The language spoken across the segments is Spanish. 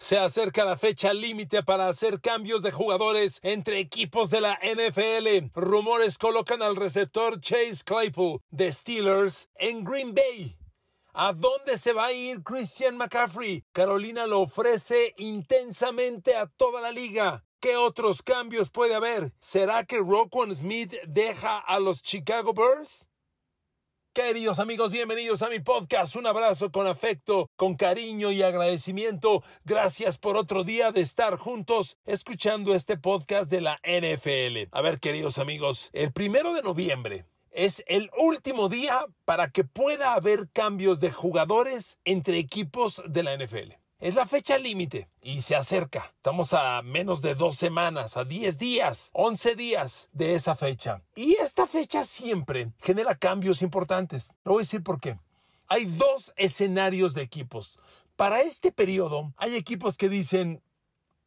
Se acerca la fecha límite para hacer cambios de jugadores entre equipos de la NFL. Rumores colocan al receptor Chase Claypool de Steelers en Green Bay. ¿A dónde se va a ir Christian McCaffrey? Carolina lo ofrece intensamente a toda la liga. ¿Qué otros cambios puede haber? ¿Será que Roquan Smith deja a los Chicago Bears? Queridos amigos, bienvenidos a mi podcast. Un abrazo con afecto, con cariño y agradecimiento. Gracias por otro día de estar juntos escuchando este podcast de la NFL. A ver, queridos amigos, el primero de noviembre es el último día para que pueda haber cambios de jugadores entre equipos de la NFL. Es la fecha límite y se acerca. Estamos a menos de dos semanas, a 10 días, 11 días de esa fecha. Y esta fecha siempre genera cambios importantes. Lo voy a decir por qué. Hay dos escenarios de equipos. Para este periodo hay equipos que dicen,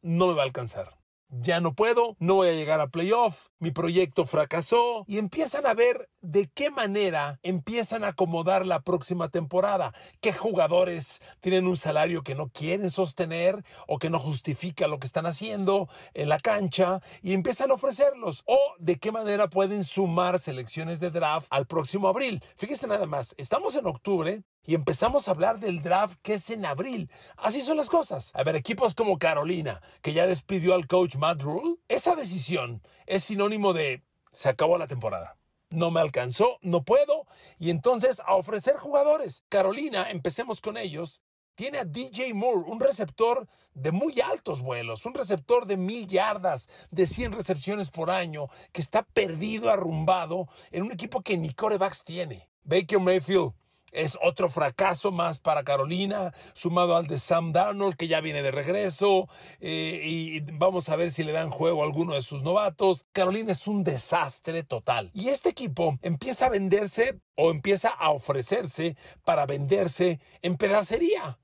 no me va a alcanzar ya no puedo, no voy a llegar a playoff, mi proyecto fracasó. Y empiezan a ver de qué manera empiezan a acomodar la próxima temporada, qué jugadores tienen un salario que no quieren sostener o que no justifica lo que están haciendo en la cancha y empiezan a ofrecerlos. O de qué manera pueden sumar selecciones de draft al próximo abril. Fíjese nada más, estamos en octubre y empezamos a hablar del draft que es en abril. Así son las cosas. A ver, equipos como Carolina, que ya despidió al coach Matt Rule, esa decisión es sinónimo de se acabó la temporada. No me alcanzó, no puedo, y entonces a ofrecer jugadores. Carolina, empecemos con ellos, tiene a DJ Moore, un receptor de muy altos vuelos, un receptor de mil yardas, de 100 recepciones por año, que está perdido, arrumbado en un equipo que ni corebacks tiene. Baker Mayfield, es otro fracaso más para Carolina, sumado al de Sam Darnold, que ya viene de regreso, eh, y vamos a ver si le dan juego a alguno de sus novatos. Carolina es un desastre total. Y este equipo empieza a venderse o empieza a ofrecerse para venderse en pedacería.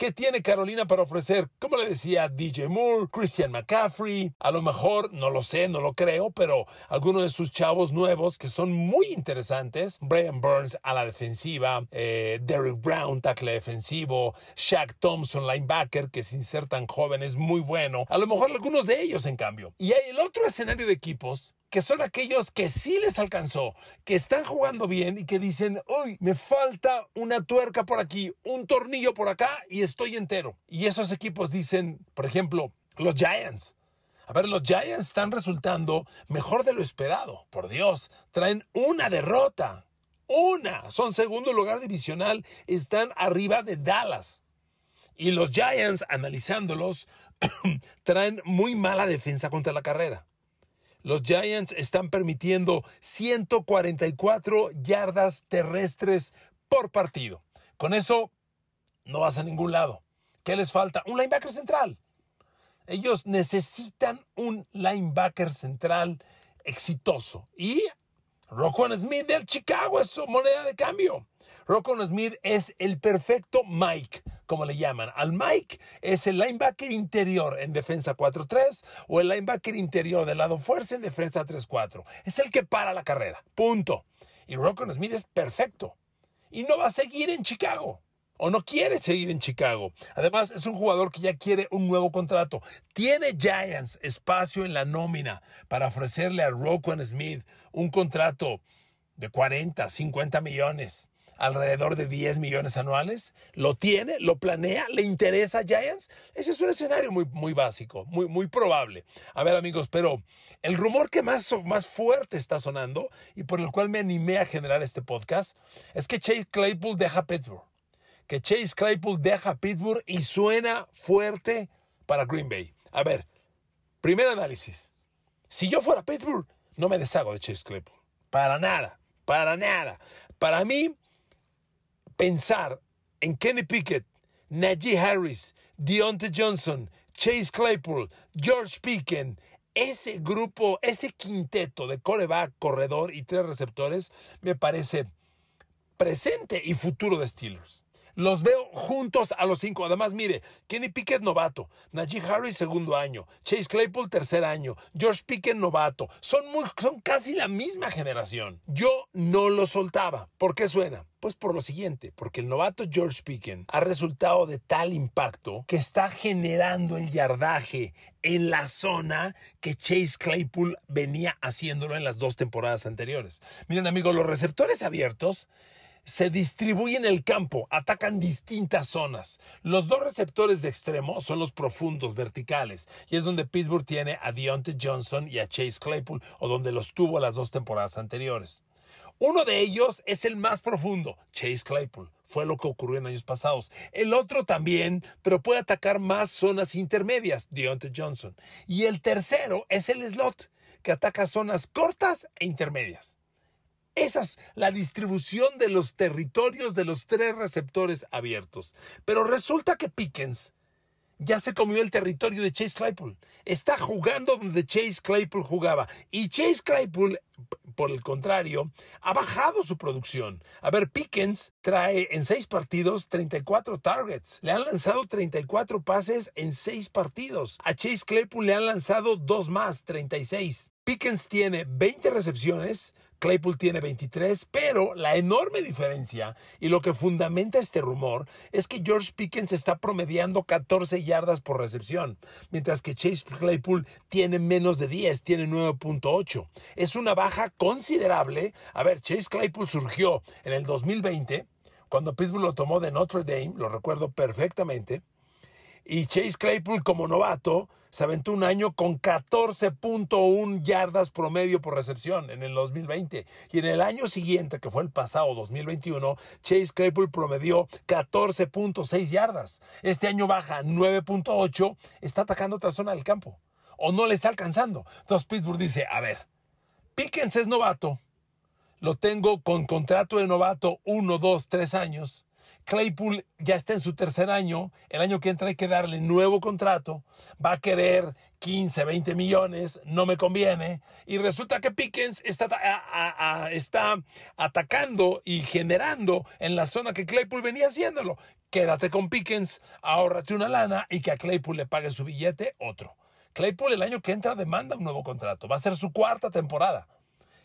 ¿Qué tiene Carolina para ofrecer? Como le decía DJ Moore, Christian McCaffrey, a lo mejor, no lo sé, no lo creo, pero algunos de sus chavos nuevos que son muy interesantes, Brian Burns a la defensiva, eh, Derek Brown, tackle defensivo, Shaq Thompson, linebacker, que sin ser tan joven es muy bueno, a lo mejor algunos de ellos en cambio. Y hay el otro escenario de equipos que son aquellos que sí les alcanzó, que están jugando bien y que dicen, uy, me falta una tuerca por aquí, un tornillo por acá y estoy entero. Y esos equipos dicen, por ejemplo, los Giants. A ver, los Giants están resultando mejor de lo esperado. Por Dios, traen una derrota. Una. Son segundo lugar divisional. Están arriba de Dallas. Y los Giants, analizándolos, traen muy mala defensa contra la carrera los Giants están permitiendo 144 yardas terrestres por partido. Con eso no vas a ningún lado. ¿Qué les falta? Un linebacker central. Ellos necesitan un linebacker central exitoso. Y Roquan Smith del Chicago es su moneda de cambio. Roquan Smith es el perfecto Mike como le llaman. Al Mike es el linebacker interior en defensa 4-3 o el linebacker interior del lado fuerza en defensa 3-4. Es el que para la carrera. Punto. Y Rocco Smith es perfecto. Y no va a seguir en Chicago. O no quiere seguir en Chicago. Además, es un jugador que ya quiere un nuevo contrato. Tiene Giants espacio en la nómina para ofrecerle a Rocco Smith un contrato de 40, 50 millones alrededor de 10 millones anuales? ¿Lo tiene? ¿Lo planea? ¿Le interesa a Giants? Ese es un escenario muy, muy básico, muy, muy probable. A ver amigos, pero el rumor que más, más fuerte está sonando y por el cual me animé a generar este podcast es que Chase Claypool deja Pittsburgh. Que Chase Claypool deja Pittsburgh y suena fuerte para Green Bay. A ver, primer análisis. Si yo fuera Pittsburgh, no me deshago de Chase Claypool. Para nada, para nada. Para mí, pensar en Kenny Pickett, Najee Harris, Deontay Johnson, Chase Claypool, George Pickens, ese grupo, ese quinteto de coreback, corredor y tres receptores, me parece presente y futuro de Steelers. Los veo juntos a los cinco. Además, mire, Kenny Pickett novato, Najee Harris segundo año, Chase Claypool tercer año, George Pickett novato. Son, muy, son casi la misma generación. Yo no lo soltaba. ¿Por qué suena? Pues por lo siguiente, porque el novato George Pickens ha resultado de tal impacto que está generando el yardaje en la zona que Chase Claypool venía haciéndolo en las dos temporadas anteriores. Miren amigos, los receptores abiertos se distribuyen el campo, atacan distintas zonas. Los dos receptores de extremo son los profundos, verticales, y es donde Pittsburgh tiene a Deontay Johnson y a Chase Claypool, o donde los tuvo las dos temporadas anteriores. Uno de ellos es el más profundo, Chase Claypool. Fue lo que ocurrió en años pasados. El otro también, pero puede atacar más zonas intermedias, Deontay Johnson. Y el tercero es el slot, que ataca zonas cortas e intermedias. Esa es la distribución de los territorios de los tres receptores abiertos. Pero resulta que Pickens ya se comió el territorio de Chase Claypool. Está jugando donde Chase Claypool jugaba. Y Chase Claypool, por el contrario, ha bajado su producción. A ver, Pickens trae en seis partidos 34 targets. Le han lanzado 34 pases en seis partidos. A Chase Claypool le han lanzado dos más, 36. Pickens tiene 20 recepciones, Claypool tiene 23, pero la enorme diferencia y lo que fundamenta este rumor es que George Pickens está promediando 14 yardas por recepción, mientras que Chase Claypool tiene menos de 10, tiene 9.8. Es una baja considerable. A ver, Chase Claypool surgió en el 2020, cuando Pittsburgh lo tomó de Notre Dame, lo recuerdo perfectamente. Y Chase Claypool como novato se aventó un año con 14.1 yardas promedio por recepción en el 2020. Y en el año siguiente, que fue el pasado 2021, Chase Claypool promedió 14.6 yardas. Este año baja 9.8, está atacando otra zona del campo. O no le está alcanzando. Entonces Pittsburgh dice, a ver, Pickens es novato. Lo tengo con contrato de novato 1, 2, 3 años Claypool ya está en su tercer año, el año que entra hay que darle nuevo contrato, va a querer 15, 20 millones, no me conviene, y resulta que Pickens está, está atacando y generando en la zona que Claypool venía haciéndolo. Quédate con Pickens, ahórrate una lana y que a Claypool le pague su billete otro. Claypool el año que entra demanda un nuevo contrato, va a ser su cuarta temporada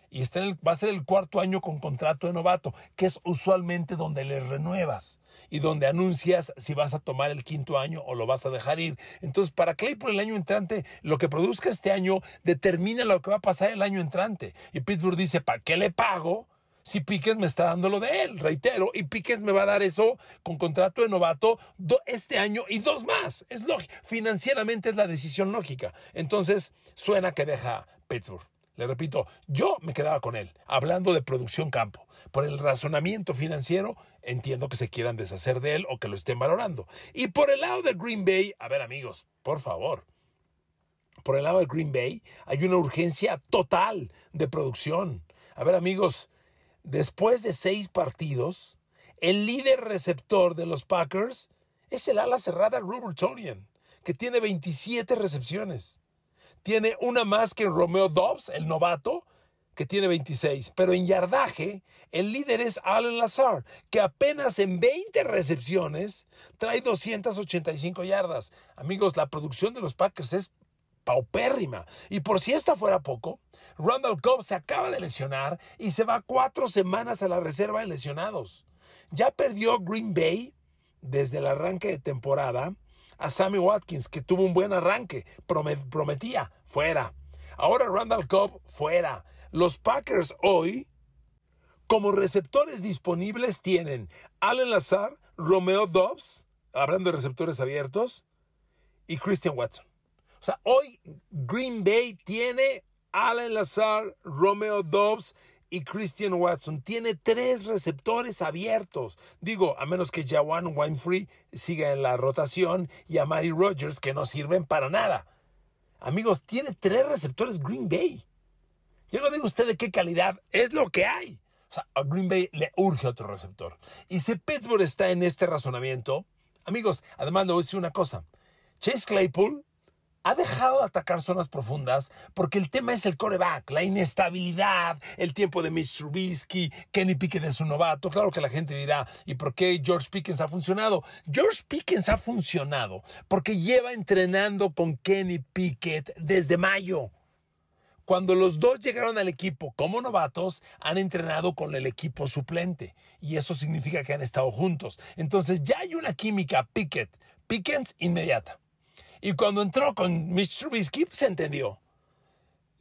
y va a ser el cuarto año con contrato de novato, que es usualmente donde le renuevas y donde anuncias si vas a tomar el quinto año o lo vas a dejar ir. Entonces, para Claypool el año entrante, lo que produzca este año determina lo que va a pasar el año entrante. Y Pittsburgh dice, ¿para qué le pago? si Pickens me está dando lo de él, reitero, y Pickens me va a dar eso con contrato de novato este año y dos más. Es lógico, financieramente es la decisión lógica. Entonces, suena que deja Pittsburgh. Le repito, yo me quedaba con él, hablando de producción campo. Por el razonamiento financiero, entiendo que se quieran deshacer de él o que lo estén valorando. Y por el lado de Green Bay, a ver amigos, por favor, por el lado de Green Bay hay una urgencia total de producción. A ver amigos, después de seis partidos, el líder receptor de los Packers es el ala cerrada Robert Torian, que tiene 27 recepciones. Tiene una más que Romeo Dobbs, el novato, que tiene 26. Pero en yardaje, el líder es Allen Lazar, que apenas en 20 recepciones trae 285 yardas. Amigos, la producción de los Packers es paupérrima. Y por si esta fuera poco, Randall Cobb se acaba de lesionar y se va cuatro semanas a la reserva de lesionados. Ya perdió Green Bay desde el arranque de temporada a Sammy Watkins, que tuvo un buen arranque, prometía, fuera. Ahora Randall Cobb, fuera. Los Packers hoy, como receptores disponibles, tienen Allen Lazar, Romeo Dobbs, hablando de receptores abiertos, y Christian Watson. O sea, hoy Green Bay tiene Allen Lazar, Romeo Dobbs y Christian Watson. Tiene tres receptores abiertos. Digo, a menos que Jawan Winefree siga en la rotación y a Mary Rogers, que no sirven para nada. Amigos, tiene tres receptores Green Bay. Yo no digo usted de qué calidad, es lo que hay. O sea, a Green Bay le urge otro receptor. Y si Pittsburgh está en este razonamiento, amigos, además le voy a decir una cosa. Chase Claypool ha dejado de atacar zonas profundas porque el tema es el coreback, la inestabilidad, el tiempo de Mitch Trubisky, Kenny Pickett es un novato. Claro que la gente dirá, ¿y por qué George Pickens ha funcionado? George Pickens ha funcionado porque lleva entrenando con Kenny Pickett desde mayo. Cuando los dos llegaron al equipo como novatos, han entrenado con el equipo suplente y eso significa que han estado juntos. Entonces ya hay una química Pickett, Pickens inmediata. Y cuando entró con Mitch Trubisky, se entendió.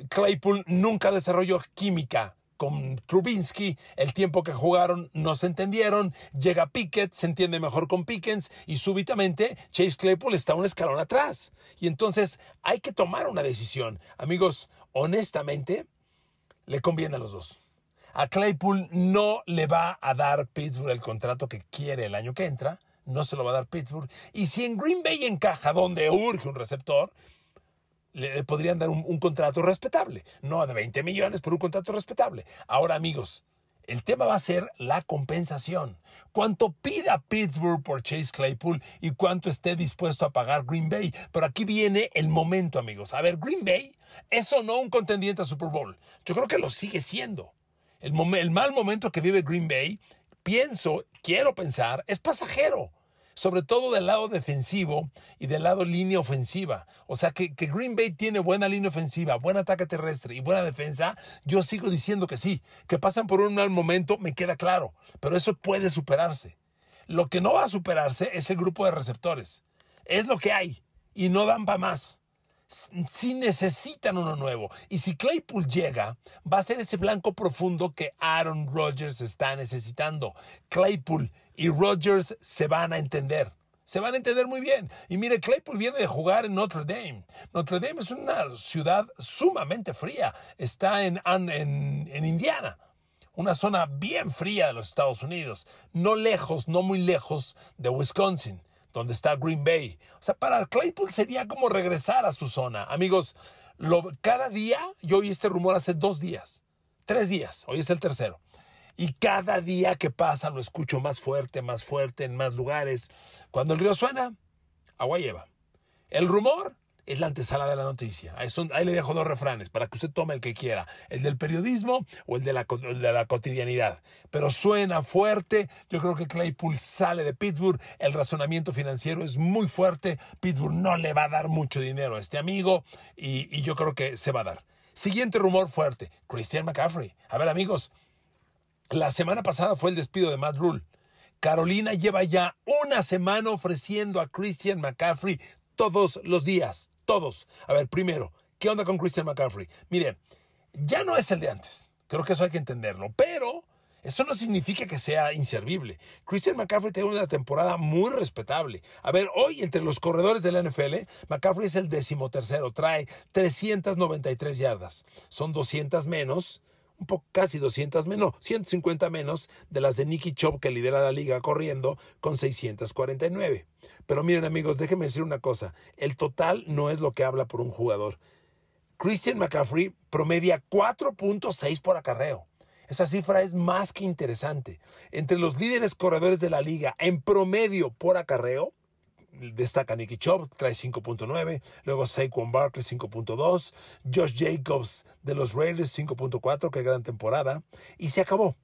Claypool nunca desarrolló química con Trubinsky, el tiempo que jugaron no se entendieron, llega Pickett, se entiende mejor con Pickens y súbitamente Chase Claypool está un escalón atrás. Y entonces hay que tomar una decisión. Amigos, honestamente, le conviene a los dos. A Claypool no le va a dar Pittsburgh el contrato que quiere el año que entra no se lo va a dar Pittsburgh. Y si en Green Bay encaja donde urge un receptor, le podrían dar un, contrato respetable. No de 20 millones, pero un contrato respetable. Ahora, amigos, el tema va a ser la compensación. Cuánto pida Pittsburgh por Chase Claypool y cuánto esté dispuesto a pagar Green Bay. Pero aquí viene el momento, amigos. A ver, Green Bay es o no un contendiente a Super Bowl. Yo creo que lo sigue siendo. El mal momento que vive Green Bay pienso, quiero pensar, es pasajero. Sobre todo del lado defensivo y del lado línea ofensiva. O sea, que, que, Green Bay tiene buena línea ofensiva, buen ataque terrestre y buena defensa. Yo sigo diciendo que sí. Que pasan por un mal momento, me queda claro. Pero eso puede superarse. Lo que no va a superarse es el grupo de receptores. Es lo que hay. Y no dan para más si necesitan uno nuevo. Y si Claypool llega, va a ser ese blanco profundo que Aaron Rodgers está necesitando. Claypool y Rodgers se van a entender. Se van a entender muy bien. Y mire, Claypool viene de jugar en Notre Dame. Notre Dame es una ciudad sumamente fría. Está en, en, en Indiana una zona bien fría de los Estados Unidos, no lejos, no muy lejos de Wisconsin donde está Green Bay. O sea, para Claypool sería como regresar a su zona. Amigos, lo, cada día, yo oí este rumor hace dos días, tres días, hoy es el tercero. Y cada día que pasa lo escucho más fuerte, más fuerte, en más lugares. Cuando el río suena, agua lleva. El rumor es la antesala de la noticia. Ahí, le dejo dos refranes para que usted tome el que quiera, el del periodismo o el de, la, de la cotidianidad. Pero suena fuerte, yo creo que Claypool sale de Pittsburgh, el razonamiento financiero es muy fuerte, Pittsburgh no le va a dar mucho dinero a este amigo y, y yo creo que se va a dar. Siguiente rumor fuerte, Christian McCaffrey. A ver amigos, la semana pasada fue el despido de Matt Rule. Carolina lleva ya una semana ofreciendo a Christian McCaffrey todos los días, todos. A ver, primero, ¿qué onda con Christian McCaffrey? Mire, ya no es el de antes. Creo que eso hay que entenderlo. Pero eso no significa que sea inservible. Christian McCaffrey tiene una temporada muy respetable. A ver, hoy entre los corredores de la NFL, McCaffrey es el decimotercero. Trae 393 yardas. Son 200 menos casi 200 menos, 150 menos de las de Nicky Chop que lidera la liga corriendo con 649. Pero miren amigos, déjenme decir una cosa, el total no es lo que habla por un jugador. Christian McCaffrey promedia 4.6 por acarreo. Esa cifra es más que interesante. Entre los líderes corredores de la liga en promedio por acarreo, destaca Nicky Chubb, trae 5.9, luego Saquon Barkley 5.2, Josh Jacobs de los Raiders 5.4, que gran temporada, y se acabó.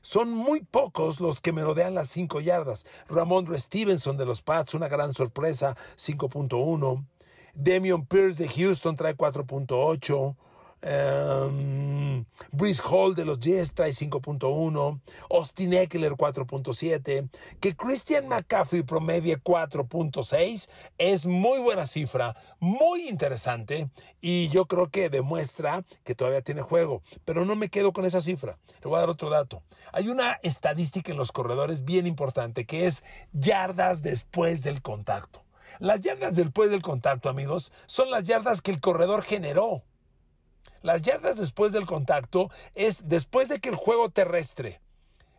Son muy pocos los que merodean las 5 yardas. Ramondre Stevenson de los Pats, una gran sorpresa, 5.1. Demion Pierce de Houston trae 4.8. Um, Hall de los Jets trae 5.1, Austin Eckler 4.7, que Christian McCaffrey promedie 4.6 es muy buena cifra, muy interesante y yo creo que demuestra que todavía tiene juego, pero no me quedo con esa cifra. Le voy a dar otro dato. Hay una estadística en los corredores bien importante que es yardas después del contacto. Las yardas después del contacto, amigos, son las yardas que el corredor generó. Las yardas después del contacto es después de que el juego terrestre,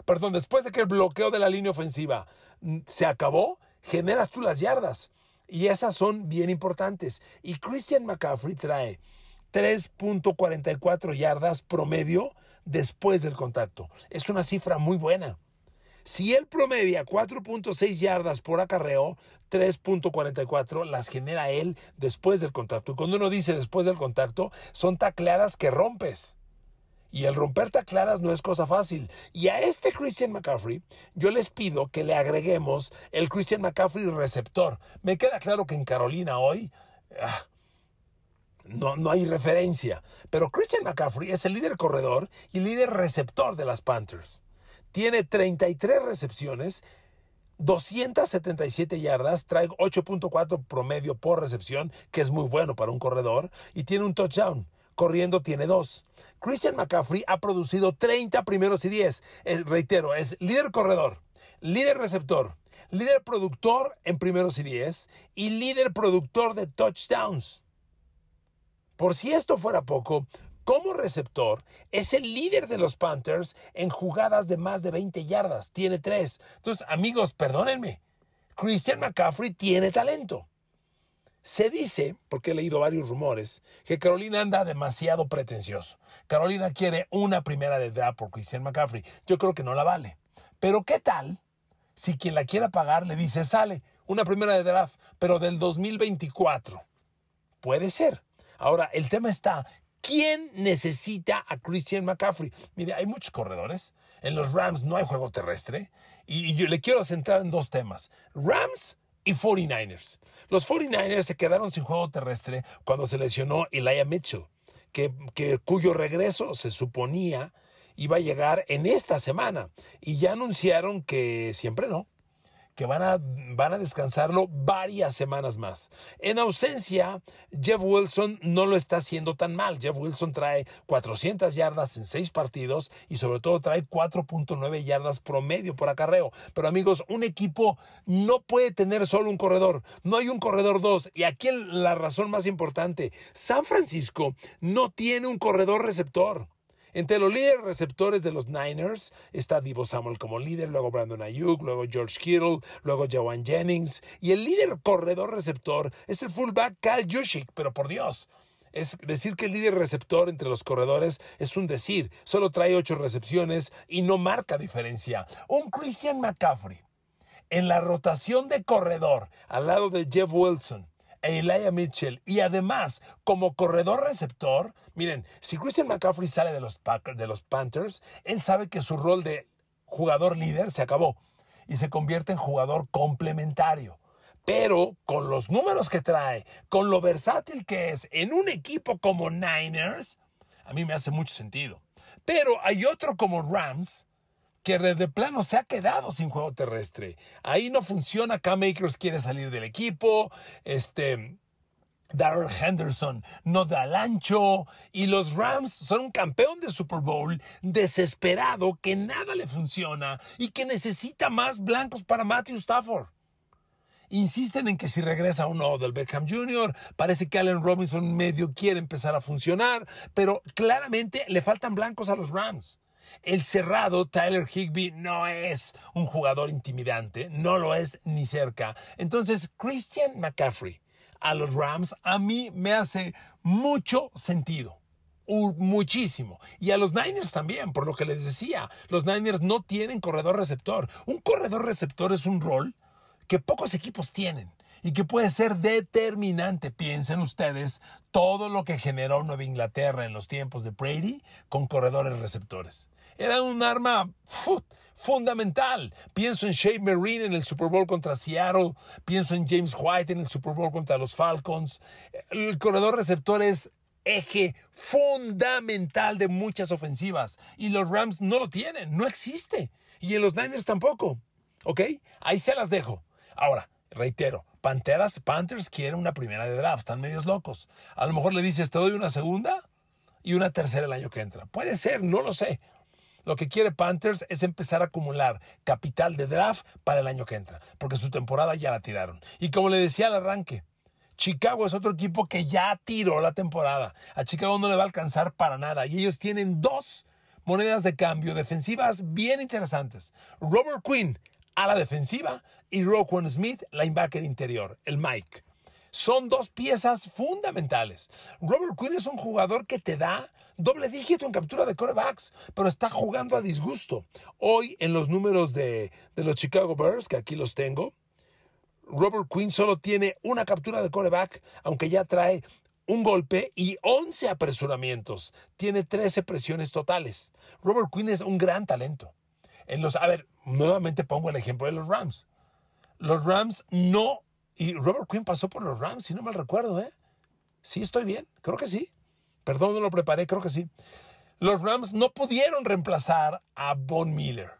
perdón, después de que el bloqueo de la línea ofensiva mm, se acabó, generas tú las yardas. Y esas son bien importantes. Y Christian McCaffrey trae 3.44 yardas promedio después del contacto. Es una cifra muy buena. Si él promedia 4.6 yardas por acarreo, 3.44 las genera él después del contacto. Y cuando uno dice después del contacto, son tacleadas que rompes. Y el romper tacladas no es cosa fácil. Y a este Christian McCaffrey, yo les pido que le agreguemos el Christian McCaffrey receptor. Me queda claro que en Carolina hoy ah, no, no hay referencia. Pero Christian McCaffrey es el líder corredor y líder receptor de las Panthers. Tiene 33 recepciones 277 yardas, trae 8.4 promedio por recepción, que es muy bueno para un corredor, y tiene un touchdown corriendo tiene dos. Christian McCaffrey ha producido 30 primeros y 10. Eh, reitero, es líder corredor, líder receptor, líder productor en primeros y 10 y líder productor de touchdowns. Por si esto fuera poco, como receptor, es el líder de los Panthers en jugadas de más de 20 yardas. Tiene tres. Entonces, amigos, perdónenme. Christian McCaffrey tiene talento. Se dice, porque he leído varios rumores, que Carolina anda demasiado pretencioso. Carolina quiere una primera de edad por Christian McCaffrey. Yo creo que no la vale. Pero ¿qué tal si quien la quiera pagar le dice, sale una primera de draft, pero del 2024? Puede ser. Ahora, el tema está, ¿quién necesita a Christian McCaffrey? Mire, hay muchos corredores. En los Rams no hay juego terrestre. Y yo le quiero centrar en dos temas. Rams y 49ers. Los 49ers se quedaron sin juego terrestre cuando se lesionó Elijah Mitchell, que, que, cuyo regreso se suponía iba a llegar en esta semana. Y ya anunciaron que siempre no que van a, van a descansarlo varias semanas más. En ausencia, Jeff Wilson no lo está haciendo tan mal. Jeff Wilson trae 400 yardas en seis partidos y sobre todo trae 4.9 yardas promedio por acarreo. Pero amigos, un equipo no puede tener solo un corredor. No hay un corredor dos. Y aquí la razón más importante, San Francisco no tiene un corredor receptor. Entre los líderes receptores de los Niners está Divo Samuel como líder, luego Brandon Ayuk, luego George Kittle, luego Jawan Jennings. Y el líder corredor receptor es el fullback Kyle Juszczyk, pero por Dios, es decir que el líder receptor entre los corredores es un decir. Solo trae ocho recepciones y no marca diferencia. Un Christian McCaffrey en la rotación de corredor al lado de Jeff Wilson Elijah Mitchell y además como corredor receptor, miren, si Christian McCaffrey sale de los, Packers, de los Panthers, él sabe que su rol de jugador líder se acabó y se convierte en jugador complementario. Pero con los números que trae, con lo versátil que es en un equipo como Niners, a mí me hace mucho sentido. Pero hay otro como Rams, que de plano se ha quedado sin juego terrestre. Ahí no funciona. Cam Akers quiere salir del equipo. Este. Darrell Henderson no da el ancho y los Rams son un campeón de Super Bowl desesperado que nada le funciona y que necesita más blancos para Matthew Stafford. Insisten en que si regresa uno del Beckham Jr., parece que Allen Robinson medio quiere empezar a funcionar, pero claramente le faltan blancos a los Rams. El cerrado Tyler Higby no es un jugador intimidante, no lo es ni cerca. Entonces, Christian McCaffrey a los Rams a mí me hace mucho sentido. Muchísimo. Y a los Niners también, por lo que les decía, los Niners no tienen corredor receptor. Un corredor receptor es un rol que pocos equipos tienen y que puede ser determinante. Piensen ustedes todo lo que generó Nueva Inglaterra en los tiempos de Brady con corredores receptores. Era un arma fundamental. Pienso en Shea Marine en el Super Bowl contra Seattle. Pienso en James White en el Super Bowl contra los Falcons. El corredor receptor es eje fundamental de muchas ofensivas. Y los Rams no lo tienen, no existe. Y en los Niners tampoco. ¿Ok? Ahí se las dejo. Ahora, reitero, Panteras, Panthers quieren una primera de draft, están medios locos. A lo mejor le dices, te doy una segunda y una tercera el año que entra. Puede ser, no lo sé. Lo que quiere Panthers es empezar a acumular capital de draft para el año que entra, porque su temporada ya la tiraron. Y como le decía al arranque, Chicago es otro equipo que ya tiró la temporada. A Chicago no le va a alcanzar para nada. Y ellos tienen dos monedas de cambio defensivas bien interesantes. Robert Quinn a la defensiva y Roquan Smith, linebacker interior, el Mike. Son dos piezas fundamentales. Robert Quinn es un jugador que te da doble dígito en captura de corebacks, pero está jugando a disgusto. Hoy en los números de, de los Chicago Bears, que aquí los tengo, Robert Quinn solo tiene una captura de coreback, aunque ya trae un golpe y 11 apresuramientos. Tiene 13 presiones totales. Robert Quinn es un gran talento. En los, a ver, nuevamente pongo el ejemplo de los Rams. Los Rams no. Y Robert Quinn pasó por los Rams, si no mal recuerdo, ¿eh? Sí, estoy bien, creo que sí. Perdón, no lo preparé, creo que sí. Los Rams no pudieron reemplazar a Von Miller.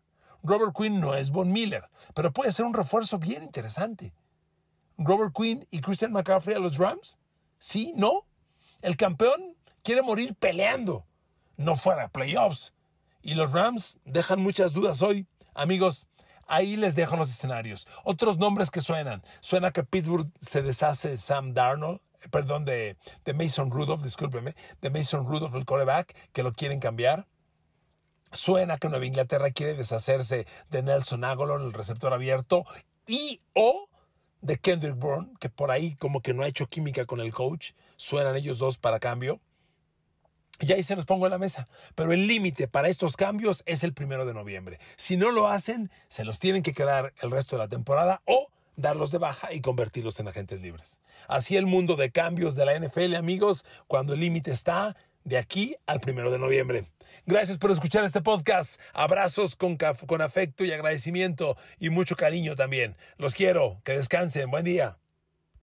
Robert Quinn no es Von Miller, pero puede ser un refuerzo bien interesante. Robert Quinn y Christian McCaffrey a los Rams? Sí, no. El campeón quiere morir peleando, no fuera playoffs. Y los Rams dejan muchas dudas hoy. Amigos, ahí les dejo los escenarios. Otros nombres que suenan. Suena que Pittsburgh se deshace Sam Darnold, eh, perdón, de, de Mason Rudolph, discúlpeme, de Mason Rudolph, el coreback, que lo quieren cambiar. Suena que Nueva Inglaterra quiere deshacerse de Nelson Aguilar, el receptor abierto, y o de Kendrick Bourne, que por ahí como que no ha hecho química con el coach. Suenan ellos dos para cambio. Y ahí se los pongo en la mesa. Pero el límite para estos cambios es el primero de noviembre. Si no lo hacen, se los tienen que quedar el resto de la temporada o darlos de baja y convertirlos en agentes libres. Así el mundo de cambios de la NFL, amigos, cuando el límite está de aquí al primero de noviembre. Gracias por escuchar este podcast. Abrazos con, con afecto y agradecimiento y mucho cariño también. Los quiero. Que descansen. Buen día.